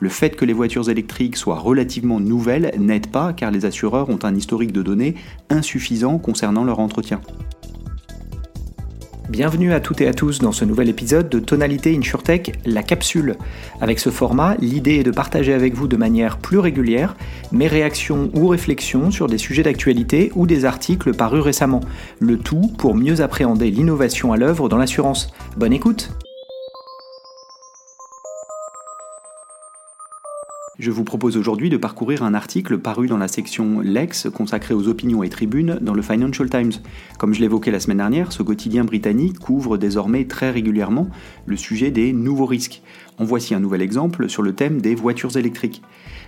Le fait que les voitures électriques soient relativement nouvelles n'aide pas car les assureurs ont un historique de données insuffisant concernant leur entretien. Bienvenue à toutes et à tous dans ce nouvel épisode de Tonalité InsurTech, la capsule. Avec ce format, l'idée est de partager avec vous de manière plus régulière mes réactions ou réflexions sur des sujets d'actualité ou des articles parus récemment. Le tout pour mieux appréhender l'innovation à l'œuvre dans l'assurance. Bonne écoute Je vous propose aujourd'hui de parcourir un article paru dans la section Lex consacrée aux opinions et tribunes dans le Financial Times. Comme je l'évoquais la semaine dernière, ce quotidien britannique couvre désormais très régulièrement le sujet des nouveaux risques. En voici un nouvel exemple sur le thème des voitures électriques.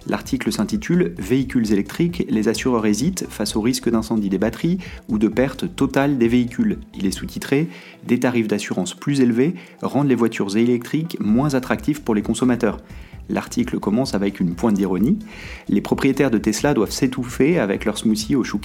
L'article s'intitule Véhicules électriques, les assureurs hésitent face au risque d'incendie des batteries ou de perte totale des véhicules. Il est sous-titré Des tarifs d'assurance plus élevés rendent les voitures électriques moins attractives pour les consommateurs. L'article commence avec une pointe d'ironie. Les propriétaires de Tesla doivent s'étouffer avec leur smoothie au chou.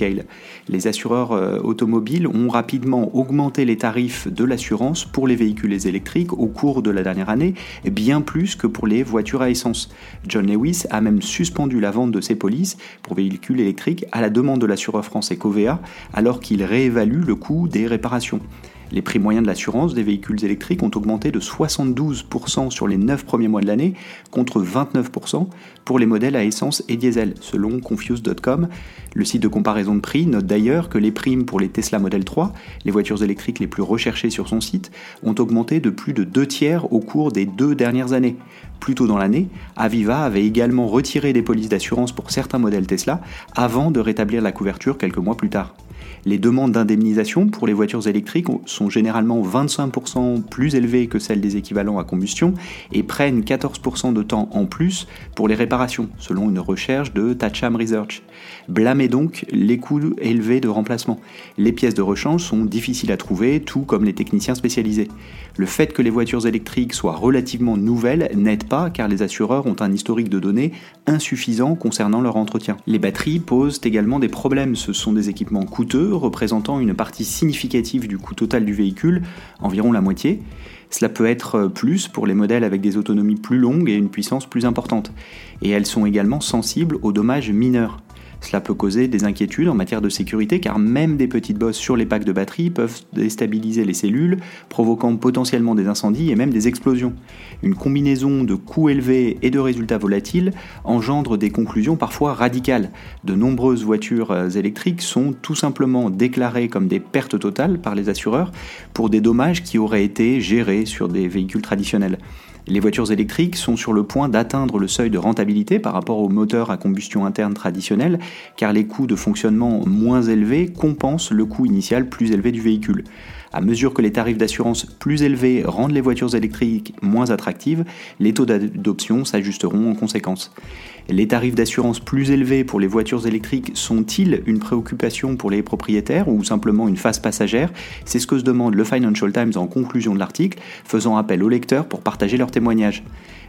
Les assureurs euh, automobiles ont rapidement augmenté les tarifs de l'assurance pour les véhicules électriques au cours de la dernière année, bien plus que pour les voitures à essence. John Lewis a même suspendu la vente de ses polices pour véhicules électriques à la demande de l'assureur français Covea, alors qu'il réévalue le coût des réparations. Les prix moyens de l'assurance des véhicules électriques ont augmenté de 72% sur les 9 premiers mois de l'année, contre 29% pour les modèles à essence et diesel, selon Confuse.com. Le site de comparaison de prix note d'ailleurs que les primes pour les Tesla Model 3, les voitures électriques les plus recherchées sur son site, ont augmenté de plus de deux tiers au cours des deux dernières années. Plus tôt dans l'année, Aviva avait également retiré des polices d'assurance pour certains modèles Tesla avant de rétablir la couverture quelques mois plus tard. Les demandes d'indemnisation pour les voitures électriques sont généralement 25% plus élevées que celles des équivalents à combustion et prennent 14% de temps en plus pour les réparations, selon une recherche de Tacham Research. Blâmez donc les coûts élevés de remplacement. Les pièces de rechange sont difficiles à trouver, tout comme les techniciens spécialisés. Le fait que les voitures électriques soient relativement nouvelles n'aide pas car les assureurs ont un historique de données insuffisant concernant leur entretien. Les batteries posent également des problèmes. Ce sont des équipements coûteux représentant une partie significative du coût total du véhicule, environ la moitié. Cela peut être plus pour les modèles avec des autonomies plus longues et une puissance plus importante. Et elles sont également sensibles aux dommages mineurs. Cela peut causer des inquiétudes en matière de sécurité car même des petites bosses sur les packs de batterie peuvent déstabiliser les cellules, provoquant potentiellement des incendies et même des explosions. Une combinaison de coûts élevés et de résultats volatiles engendre des conclusions parfois radicales. De nombreuses voitures euh, électriques sont tout simplement déclarées comme des pertes totales par les assureurs pour des dommages qui auraient été gérés sur des véhicules traditionnels. Les voitures électriques sont sur le point d'atteindre le seuil de rentabilité par rapport aux moteurs à combustion interne traditionnels, car les coûts de fonctionnement moins élevés compensent le coût initial plus élevé du véhicule. À mesure que les tarifs d'assurance plus élevés rendent les voitures électriques moins attractives, les taux d'adoption s'ajusteront en conséquence. Les tarifs d'assurance plus élevés pour les voitures électriques sont-ils une préoccupation pour les propriétaires ou simplement une phase passagère? C'est ce que se demande le Financial Times en conclusion de l'article, faisant appel aux lecteurs pour partager leurs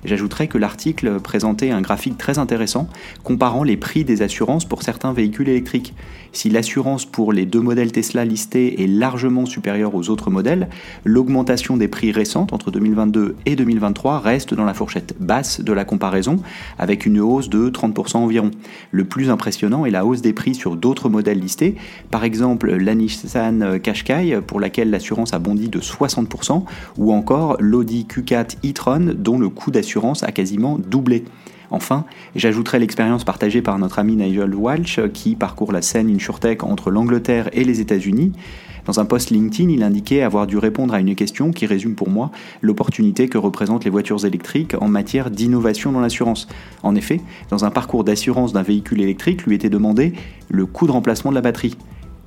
J'ajouterai que l'article présentait un graphique très intéressant comparant les prix des assurances pour certains véhicules électriques. Si l'assurance pour les deux modèles Tesla listés est largement supérieure aux autres modèles, l'augmentation des prix récentes entre 2022 et 2023 reste dans la fourchette basse de la comparaison, avec une hausse de 30% environ. Le plus impressionnant est la hausse des prix sur d'autres modèles listés, par exemple la Nissan Qashqai pour laquelle l'assurance a bondi de 60%, ou encore l'Audi Q4 e-tron dont le coût d'assurance a quasiment doublé. Enfin, j'ajouterai l'expérience partagée par notre ami Nigel Walsh qui parcourt la scène InsurTech entre l'Angleterre et les États-Unis. Dans un post LinkedIn, il indiquait avoir dû répondre à une question qui résume pour moi l'opportunité que représentent les voitures électriques en matière d'innovation dans l'assurance. En effet, dans un parcours d'assurance d'un véhicule électrique, lui était demandé le coût de remplacement de la batterie.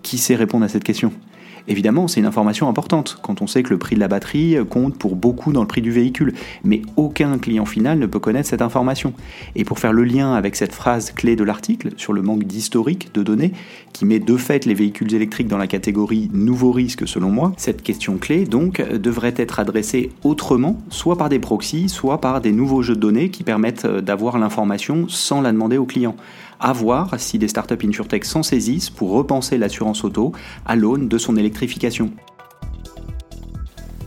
Qui sait répondre à cette question? Évidemment, c'est une information importante quand on sait que le prix de la batterie compte pour beaucoup dans le prix du véhicule, mais aucun client final ne peut connaître cette information. Et pour faire le lien avec cette phrase clé de l'article sur le manque d'historique de données, qui met de fait les véhicules électriques dans la catégorie nouveau risque selon moi, cette question clé donc devrait être adressée autrement, soit par des proxys, soit par des nouveaux jeux de données qui permettent d'avoir l'information sans la demander au client à voir si des startups InsurTech s'en saisissent pour repenser l'assurance auto à l'aune de son électrification.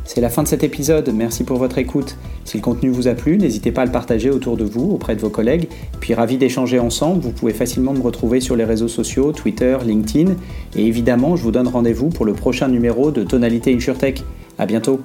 C'est la fin de cet épisode, merci pour votre écoute. Si le contenu vous a plu, n'hésitez pas à le partager autour de vous, auprès de vos collègues. Puis ravi d'échanger ensemble, vous pouvez facilement me retrouver sur les réseaux sociaux, Twitter, LinkedIn. Et évidemment, je vous donne rendez-vous pour le prochain numéro de Tonalité InsurTech. A bientôt